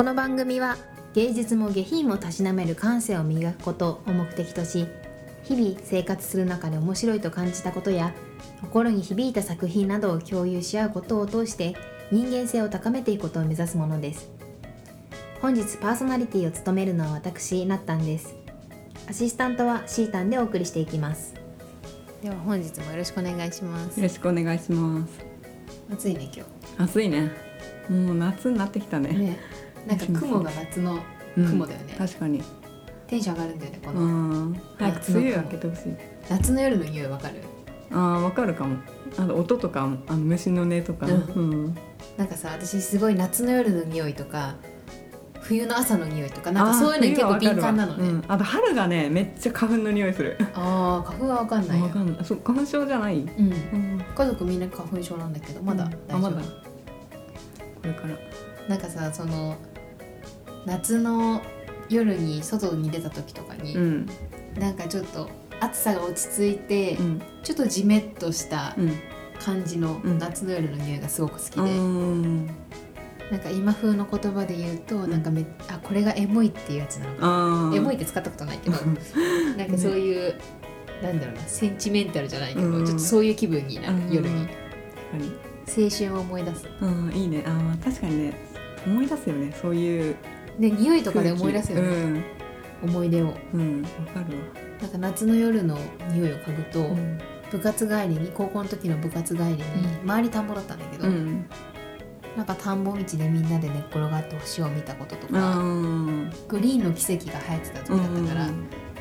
この番組は芸術も下品もたしなめる感性を磨くことを目的とし日々生活する中で面白いと感じたことや心に響いた作品などを共有し合うことを通して人間性を高めていくことを目指すものです。本日パーソナリティを務めるのは私なったんです。アシスタントはシータンでお送りしていきます。では本日もよろしくお願いします。よろしくお願いします。暑いね今暑いね。もう夏になってきたね。日ねなんか雲が夏の雲だよね、確かに。テンション上がるんだよねこうの、ん。早く梅雨明けてほしい。夏の夜の匂いわかる？あーわかるかも。あの音とかもあの虫の音とか。ううん。なんかさ私すごい夏の夜の匂いとか冬の朝の匂いとかなんかそういうのに結構敏感なのね。うん。あと春がねめっちゃ花粉の匂いする。ああ花粉はわかんないよ。わかんない。そう花粉症じゃない？うん。うん。家族みんな花粉症なんだけどまだうん大丈夫、あまだ。これから。なんかさその夏の夜に外に出た時とかに、うん。なんかちょっと暑さが落ち着いて、うん。ちょっとジメッとしたうん。感じのうん。夏の夜の匂いがすごく好きで、うん。なんか今風の言葉で言うとなんかめあこれがエモいっていうやつなのかエモいって使ったことないけど。なんかそういう、なんだろうなセンチメンタルじゃないけど、うん。ちょっとそういう気分になる、うん。夜に青春を思い出す。うんいいね。あー確かにね。思い出すよね。そういうで匂いとかで思い出すよね、うん。思い出を。うんわかるなんか夏の夜の匂いを嗅ぐと、わうん。部活帰りに高校の時の部活帰りに、周り田んぼだったんだけど、うん。なんか田んぼ道でみんなで寝っ転がって星を見たこととあかーグリーンの奇跡が流行ってた時だったから、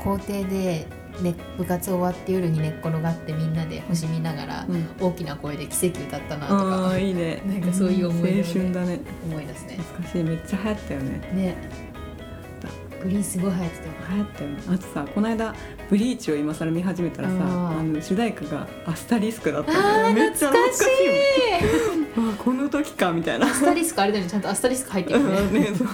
校庭で、ね、部活終わって夜に寝っ転がってみんなで星見ながら、うん。大きな声で奇跡歌ったなとあかあいいね。なんかそういう思い出青春だね。思い出すね。懐かしい。めっちゃ流行ったよね。ね。グリーンすごい流行ってたよ流行ったよ。ねあとさこの間ブリーチを今更見始めたらさあの主題歌がアスタリスクだっためっちゃ懐かしいあこの時かみたいな。アスタリスクあれだよね。ちゃんとアスタリスク入ってるよね。ねそう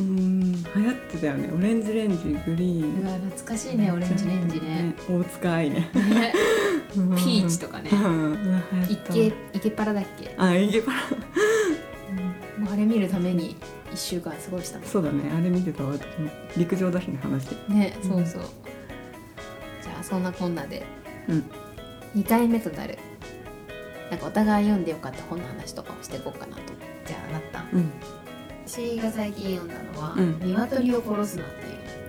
うん流行ってたよね。オレンジレンジグリーン。うわ懐かしいねオレンジレンジね。大塚愛ね。ピーチとかね。う。んイケイケパラだっけ、あイケパラ。もうあれ見るために一週間過ごしたそうだね。あれ見てたわ。陸上だしね話。ねうん。そうそう、じゃあそんなこんなで。うん。2回目となる。なんかお互い読んでよかった本の話とかもしていこうかなと。じゃあなったうん私が最近読んだのは「うん鶏を殺すな」っ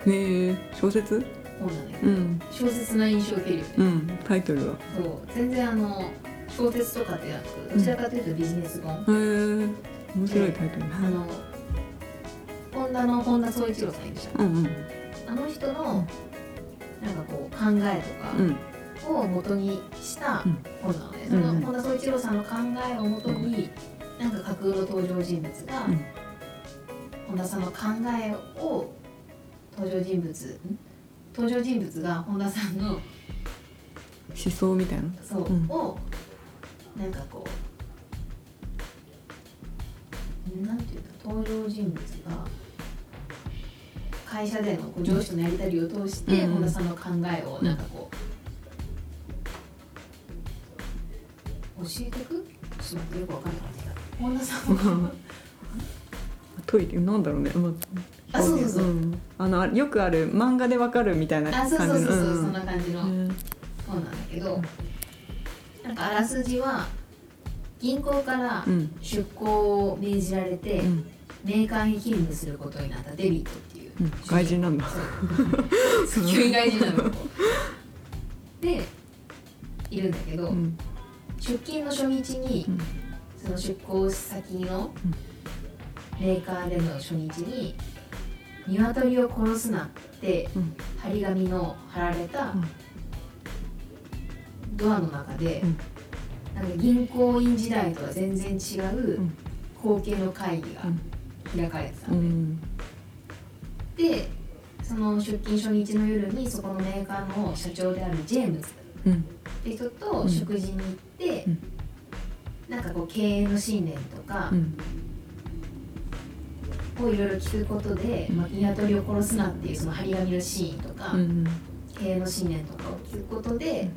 ていう。へえ小説？本なんだけど、うん。小説な印象を受けるよね、うんタイトルは？そう。全然あの小説とかでなくどちらかというとビジネス本、へえ面白いタイトル。あの本田の本田宗一郎さんいるじゃん。うんうん。あの人のなんかこう考えうん。とかを元にしたうん。本なので、うんうん。その本田宗一郎さんの考えを元に、なんか架空の登場人物が、うん本田さんの考えを登場人物ん？登場人物が本田さんの思想みたいな？そう、うん。をなんかこうなんていうの登場人物が会社でのこう上司とのやり取りを通して、うん本田さんの考えをなんかこう、教えてく？ちょっと待ってよくわかんなくなった本田さんはトイレなんだろうね、まあ、あそうそうそう。ん。あのあよくある漫画でわかるみたいなあ感じの。そうそうそうそう、ん。そんな感じの。うん。本なんだけど、なんかあらすじは銀行からうん。出向を命じられて、うん。メーカーに勤務することになったデビットっていう、うん。外人なんだ。急に外人なの。でいるんだけど、うん。出勤の初日に、うん。その出向先のメーカーでの初日に「鶏を殺すな」ってうん。張り紙の貼られたうん。ドアの中で、うん。なんか銀行員時代とは全然違ううん。光景の会議がうん。開かれてたん。でその出勤初日の夜にそこのメーカーの社長であるジェームズうん。って人と食事に行って、うん。なんかこう経営の信念とかうんをいろいろ聞くことで「まあ、鶏を殺すな」っていうその張り紙のシーンとか、うん経営の信念とかを聞くことで、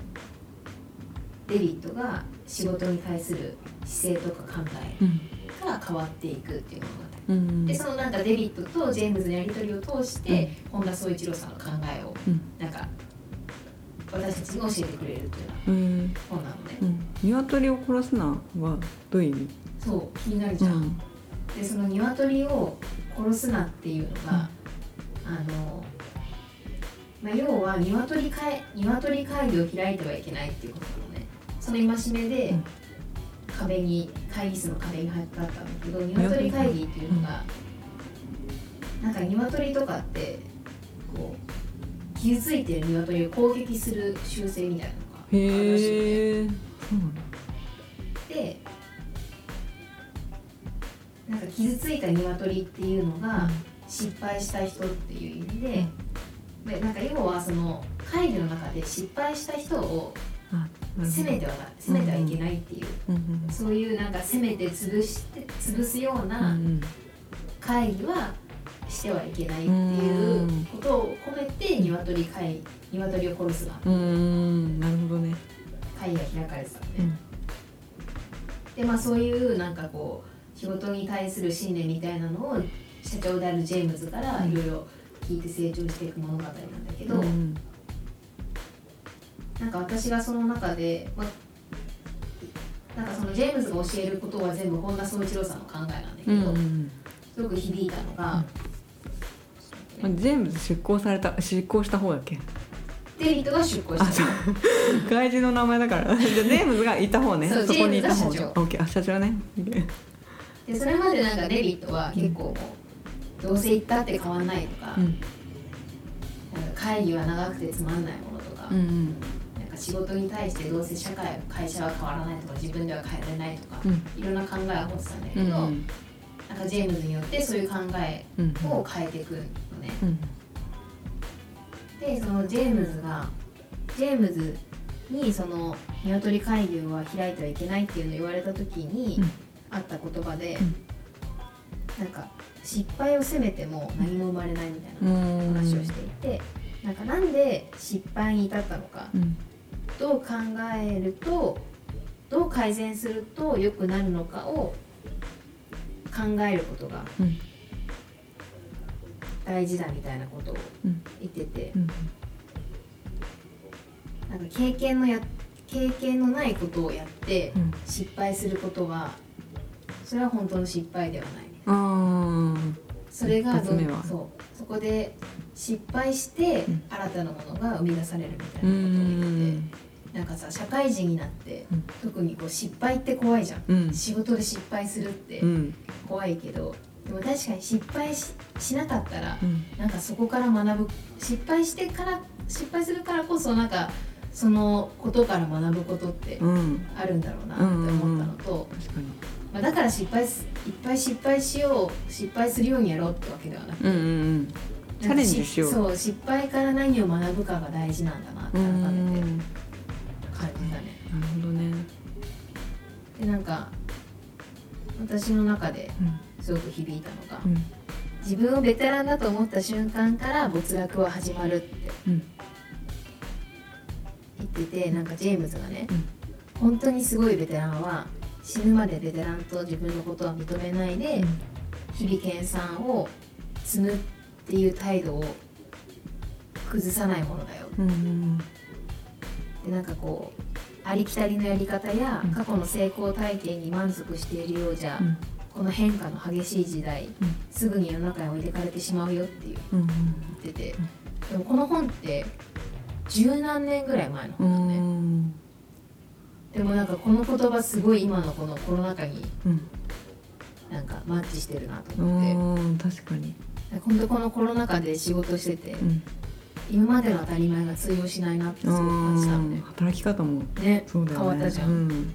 デビッドが仕事に対する姿勢とか考えうん。が変わっていくっていう物語うんでそのなんかデビットとジェームズのやり取りを通して、本田宗一郎さんの考えをうん。なんか私たちに教えてくれるっていう本なのね、うん。鶏を殺すなはどういう意味？そう気になるじゃん、でその鶏を殺すなっていうのが、あの、まあ、要は鶏会鶏会議を開いてはいけないっていうことなのね。その戒めでうん。壁に会議室の壁に貼ってあったんだけど鶏会議っていうのが、なんか鶏とかってこう傷ついてる鶏を攻撃する習性みたいなのがあるらしいのね傷ついた鶏っていうのが失敗した人っていう意味で,、でなんか要はその会議の中で失敗した人を責めてはな責めてはいけないっていう、そういうなんか責めて潰して潰すよううなん。会議はしてはいけないっていうことを込めて鶏会鶏を殺すなうんうん。なるほどね。会議が開かれてたのね。うん。でまあそういうなんかこう仕事に対する信念みたいなのを社長であるジェームズからいろいろ聞いて成長していく物語なんだけど、うんなんか私がその中で、まあ、なんかそのジェームズが教えることは全部本田宗一郎さんの考えなんだけど、うんうんすごく響いたのが、うん。全部出向された執行した方だっけ？デビットが出向した。の 外人の名前だから。じゃあジェームズがいた方ね。そこにいた方社長。オッケー。あ社長ねでそれまでなんかデビットは結構どうせ行ったって変わんないとか,、会議は長くてつまんないものとか、うんなんか仕事に対してどうせ社会会社は変わらないとか自分では変えられないとか、うん。いろんな考えを持ってたんだけど、うんなんかジェームズによってそういう考えうんを変えていくのね。うん。でそのジェームズがジェームズにその鶏会議は開いてはいけないっていうのを言われた時にうんあった言葉で、うん。なんか失敗を責めても何も生まれないみたいなうん。話をしていて、なんかなんで失敗に至ったのか、うん。どう考えるとどう改善すると良くなるのかを考えることがうん。大事だみたいなことをうん。言っててうんなんか経験のや経験のないことをやってうん。失敗することはそれは本当の失敗ではない。あそれがそう。そこで失敗してうん。新たなものが生み出されるみたいなことをう言ってん。てなんかさ社会人になってうん。特にこう失敗って怖いじゃん。うん。仕事で失敗するってうん。怖いけどでも確かに失敗ししなかったらうん。なんかそこから学ぶ失敗してから失敗するからこそなんかそのことから学ぶことってうん。あるんだろうなって思ったのと、確かにまあ、だから失敗すいっぱい失敗しよう失敗するようにやろうってわけではなくて、うんうんうん。チャレンジしよう。そう失敗から何を学ぶかが大事なんだなって改めてうん。感じたね。なるほどね。でなんか私の中でうんすごく響いたのが、うん。自分をベテランだと思った瞬間から没落は始まるってうん。言っててなんかジェームズがね、うん。本当にすごいベテランは死ぬまでベテランと自分のことは認めないで、日々研鑽を積むっていう態度を崩さないものだよ。うんうんでなんかこうありきたりのやり方やうん。過去の成功体験に満足しているようじゃ、うん。この変化の激しい時代、うん。すぐに世の中に置いてかれてしまうよっていううん言ってて、でもこの本って十何年ぐらい前のう本なのね、んでもなんかこの言葉すごい今のこのコロナ禍にうん。なんかマッチしてるなとう思って。ん確かに。本当このコロナ禍で仕事してて、うん。今までの当たり前が通用しないなってすごく感じたのね。働き方もねそうだよね。変わったじゃん、うん。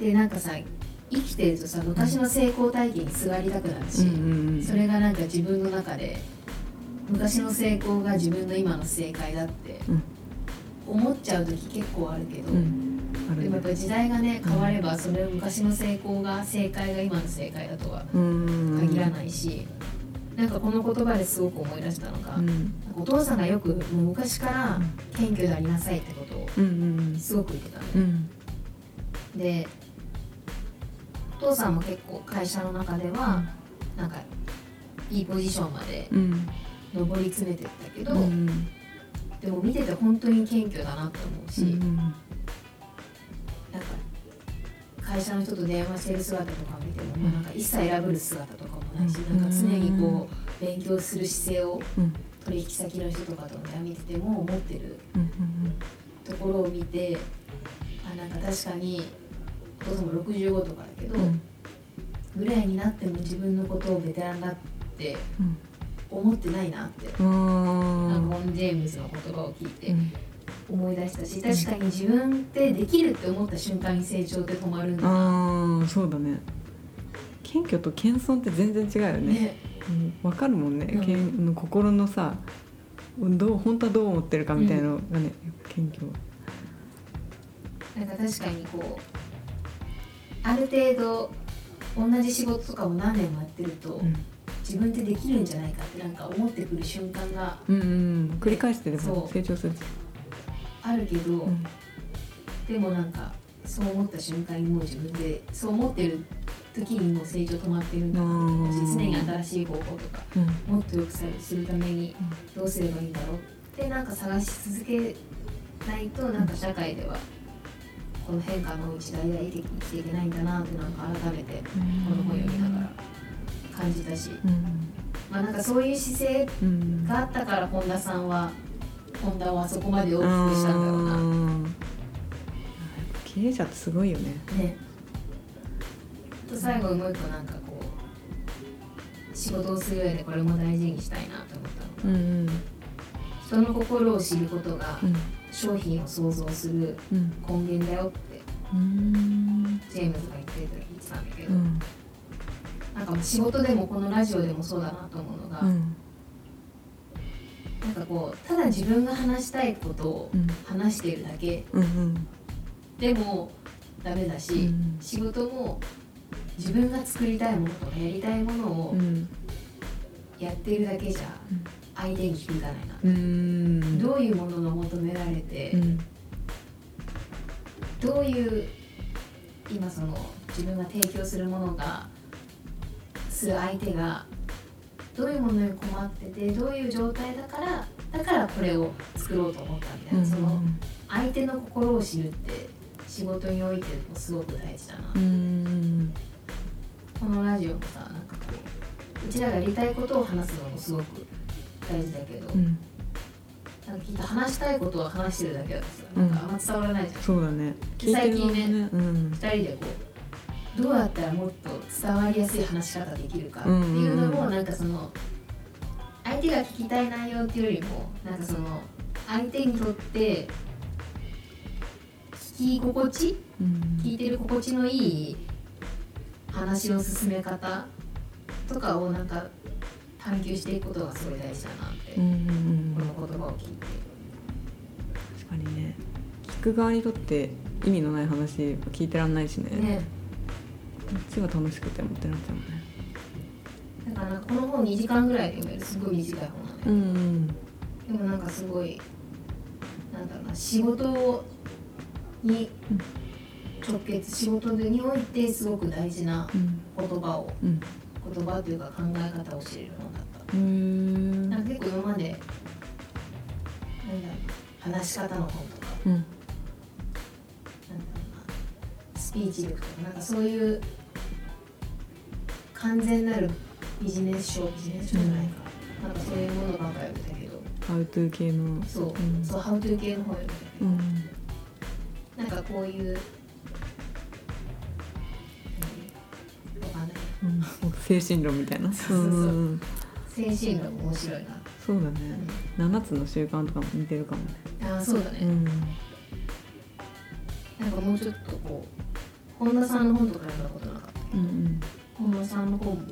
でなんかさ生きてるとさ昔の成功体験にすがりたくなるし、うん。それがなんか自分の中で昔の成功が自分の今の正解だってうん。思っちゃう時結構あるけど、うんでもやっぱ時代がね変わればそれ昔の成功が正解が今の正解だとはうん。限らないし、なんかこの言葉ですごく思い出したのが、お父さんがよくもう昔から謙虚でありなさいってことをすごく言ってたん。でおお父さんも結構会社の中ではなんかいいポジションまでうん。上り詰めてったけど、うんでも見てて本当に謙虚だなって思うし、うん会社の人と電話してる姿とかを見ても、まあなんか一切選ぶる姿とかもないし、うん。なんか常にこう勉強する姿勢をうん。取引先の人とかとね見てても思ってるうんところを見てあなんか確かにお父さんも65とかだけど、うん。ぐらいになっても自分のことをベテランだってうん。思ってないなって、うん。なんかボン・ジェームズの言葉を聞いてうん思い出したし確かに自分ってできるって思った瞬間に成長って止まるんだな。ああそうだね。謙虚と謙遜って全然違うよね。ね。うん、わかるもんね、うん。けんの心のさどう本当はどう思ってるかみたいなのがね、謙虚。なんか確かにこうある程度同じ仕事とかを何年もやってると、うん、自分ってできるんじゃないかってなんか思ってくる瞬間がうんうん。繰り返してでも成長するあるけど、うん。でもなんかそう思った瞬間にもう自分でそう思ってる時にもう成長止まってるんだ常に新しい方法とかうん。もっと良くするためにどうすればいいんだろう。ってなんか探し続けないとなんか社会ではこの変化の時代で生きていけないんだなってなんか改めてこの本読みながら感じたし、うん。まあなんかそういう姿勢うん。があったから本田さんは本田をあそこまで大きくしたんだろうな。うん。経営者ってすごいよね。ね。と最後もう一個なんかこう仕事をする上でこれも大事にしたいなと思ったのが、うん人の心を知ることがうん。商品を創造するうん。根源だよってうん。ジェームズが言ってた言ってたんだけど、うん。なんか仕事でもこのラジオでもそうだなと思うのが、うんこうただ自分が話したいことをうん。話しているだけ。うんでもダメだし、うん。仕事も自分が作りたいものとかやりたいものをうん。やっているだけじゃうん。相手に響かないな、うん。どういうものが求められて、うん。どういう今その自分が提供するものがする相手がどういうものに困っててどういう状態だからだからこれを作ろうと思ったみたいな、その相手の心を知るって仕事においてもすごく大事だな、うんこのラジオもさなんかこううちらがやりたいことを話すのもすごく大事だけど、うん。なんかきっと話したいことを話してるだけだとさなんかあんま伝わらないじゃん、そうだね。最近ね聞いてる側もうん。二人でこうどうやったらもっと伝わりやすい話し方できるかっていうのも、うんなんかその相手が聞きたい内容っていうよりもなんかその相手にとって聞き心地うん。聞いてる心地のいい話の進め方とかをなんか探求していくことがすごい大事だなって、うん。うんうんこの言葉を聞いて。確かにね聞く側にとって意味のない話聞いてらんないしねねこっちは楽しくてもってなっちゃうもんねだからこの本2時間ぐらいで読めるすごい短い本なのね、うんで。もなんかすごいなんだろうな仕事に直結仕事においてすごく大事なうん言葉をうん言葉というか考え方を知れる本だった。うーん。なんか結構今までなんだろうな話し方の本とかうん。なんだろうなスピーチ力とかなんかそういう完全なるビジネス書ビジネス書じゃないか、なんかそういうものばっかり読んでたけど。ハウトゥー系の。そう、ん。そうハウトゥー系の本読んでたけど、うん。なんかこういう、うん、精神論みたいな。そうそうそう。んん精神論面白いな、そうだね。7つの習慣とかも似てるかもね。ああそうだね、うん。なんかもうちょっとこう本田さんの本とか読んだことなかったけど、うん。本田さんの本も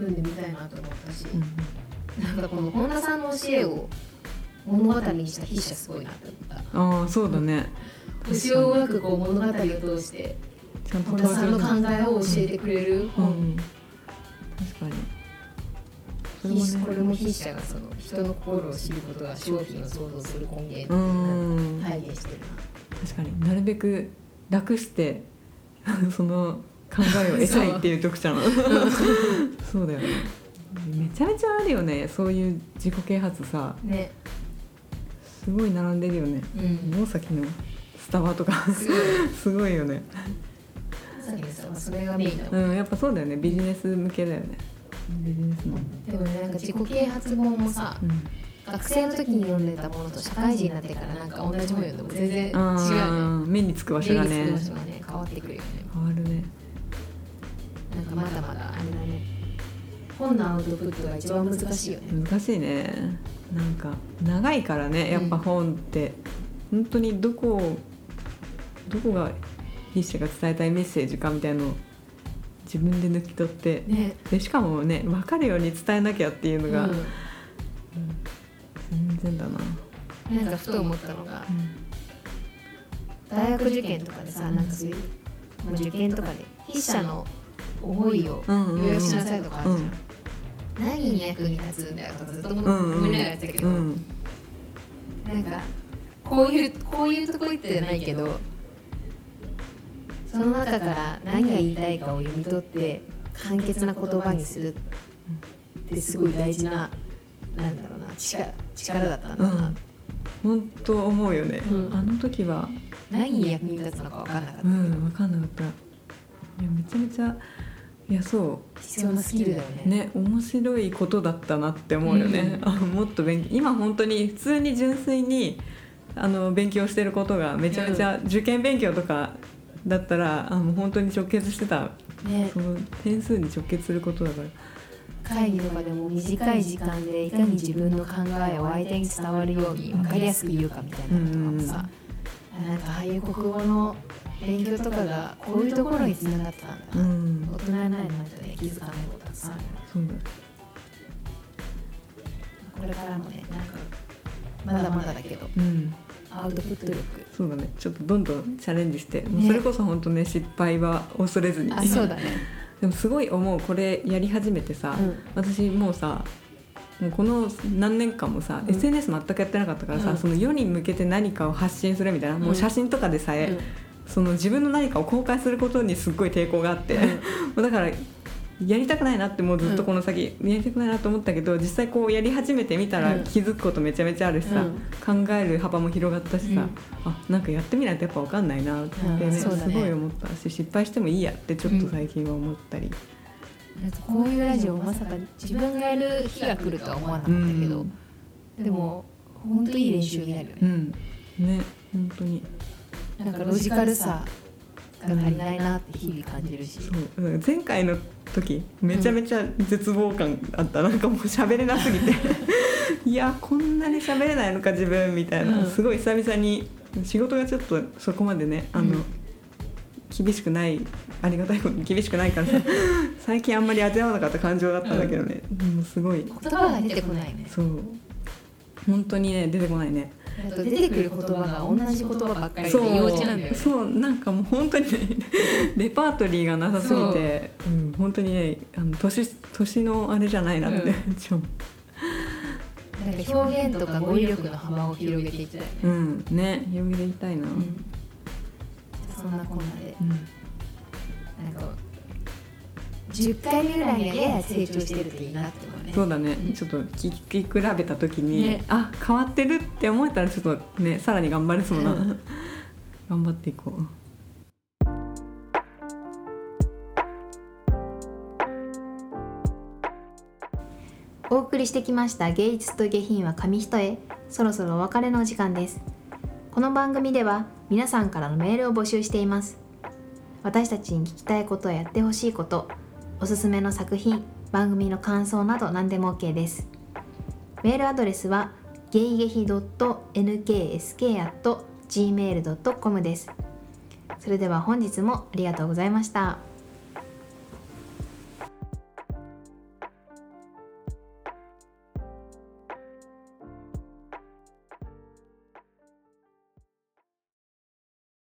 読んでみたいなと思ったし、うんなんかこの本田さんの教えを物語にした筆者すごいなって思った。ああそうだね。星をうまくこう物語を通して本田さんの考えを教えてくれる。う本、ん。確かに。それもね。筆これも筆者がその人の心を知ることが商品を創造する根源っていううのん。を体現してるな、確かに。なるべく楽して その考えを得たいっていう読者の。そう。だよね。めちゃめちゃあるよね。そういう自己啓発さ。ね。すごい並んでるよね。うん。大崎のスタバとか。すごい。よね。それがメインだうんやっぱそうだよね。ビジネス向けだよね。ビジネスのでもねなんか自己啓発本もさうん。学生の時に読んでたものと社会人になってからなんか同じ本読んでも全然違うよね。目につく場所がね。目につく場所がね変わってくるよね。変わるねなんかまだまだあれだね本のアウトプットが一番難しいよね。難しいね。なんか長いからねやっぱ本って、本当にどこをどこが筆者が伝えたいメッセージかみたいのを自分で抜き取って。ね。でしかもね分かるように伝えなきゃっていうのが、全然だな、うん、なんかふと思ったのが大学受験とかでさなんかそういう、まあ、受験とかで筆者の思いをうんうん。うん予約しなさいとかあるじゃん、うん。何に役に立つんだよとかずっと思いながらやってたけど、うん。なんかこういうこういうとこ言ってないけどその中から何が言いたいかを読み取って簡潔な言葉にするってすごい大事ななんだろうな力力だったんだな、うん。本当思うよね、うん。あの時は何に役に立つのか分かんなかった、うん分かんなかった。いやめちゃめちゃいやそう。必要なスキルだよね。ね面白いことだったなって思うよね、あもっと勉強今本当に普通に純粋にあの勉強してることがめちゃめちゃ受験勉強とかだったら、あの本当に直結してた。ね。その点数に直結することだから。会議とかでも短い時間でいかに自分の考えを相手に伝わるように分かりやすく言うかみたいなのとかもさ、なんかああいう国語の勉強とかがこういうところにつながってたんだな、うん。大人になる前とね気づかないことたくさんあるそうだ。これからもねなんかまだまだだけどうん。アウトプット力。そうだね。ちょっとどんどんチャレンジして、ね。それこそ本当ね失敗は恐れずに。あそうだね。でもすごい思うこれやり始めてさ、うん。私もうさもうこの何年間もさ、うん。SNS 全くやってなかったからさ、うん。その世に向けて何かを発信するみたいな、もう写真とかでさえ、その自分の何かを公開することにすっごい抵抗があって、うん。もうだからやりたくないなってもうずっとこの先、やりたくないなと思ったけど実際こうやり始めてみたらうん。気づくことめちゃめちゃあるしさ、考える幅も広がったしさ、うん。あなんかやってみないとやっぱ分かんないなってね,、ね。すごい思ったし失敗してもいいやってちょっと最近は思ったり。こういうラジオまさか自分がやる日が来るとは思わなかったけど、でも本当いい練習になるよね、うん。ね本当になんかロジカルさが足りないなって日々感じるし、そう。うん前回の時めちゃめちゃ絶望感あった、なんかもう喋れなすぎて。いやこんなに喋れないのか自分みたいな、うん。すごい久々に仕事がちょっとそこまでねあの、うん。厳しくないありがたいことに厳しくないからさ。最近あんまり味わわなかった感情だったんだけどね、もうすごい。言葉が出てこないよね。そう。本当にね出てこないねあと出てくる言葉が同じ言葉ばっかりでそう。幼稚なんだよね。そう。なんかもう本当にねレパートリーがなさすぎてう、ん、本当にねあの年年のあれじゃないなって、うん。ちょなんか表現とか語彙力の幅を広げていきたいね、うん。ね広げていきたいな、うん。そんなこんなで。うん。なんか10回目ぐらいにはやや成長してるといいなって思うね。そうだね、うんちょっと聞き比べた時に、ね。あ変わってるって思えたらちょっとねさらに頑張れそうな、うん。頑張っていこう。お送りしてきました芸術と下品は紙一重。そろそろお別れのお時間です。この番組では皆さんからのメールを募集しています。私たちに聞きたいことややってほしいことおすすめの作品番組の感想など何でも OK です。メールアドレスはゲイゲヒ .nksk.gmail.com です。それでは本日もありがとうございました。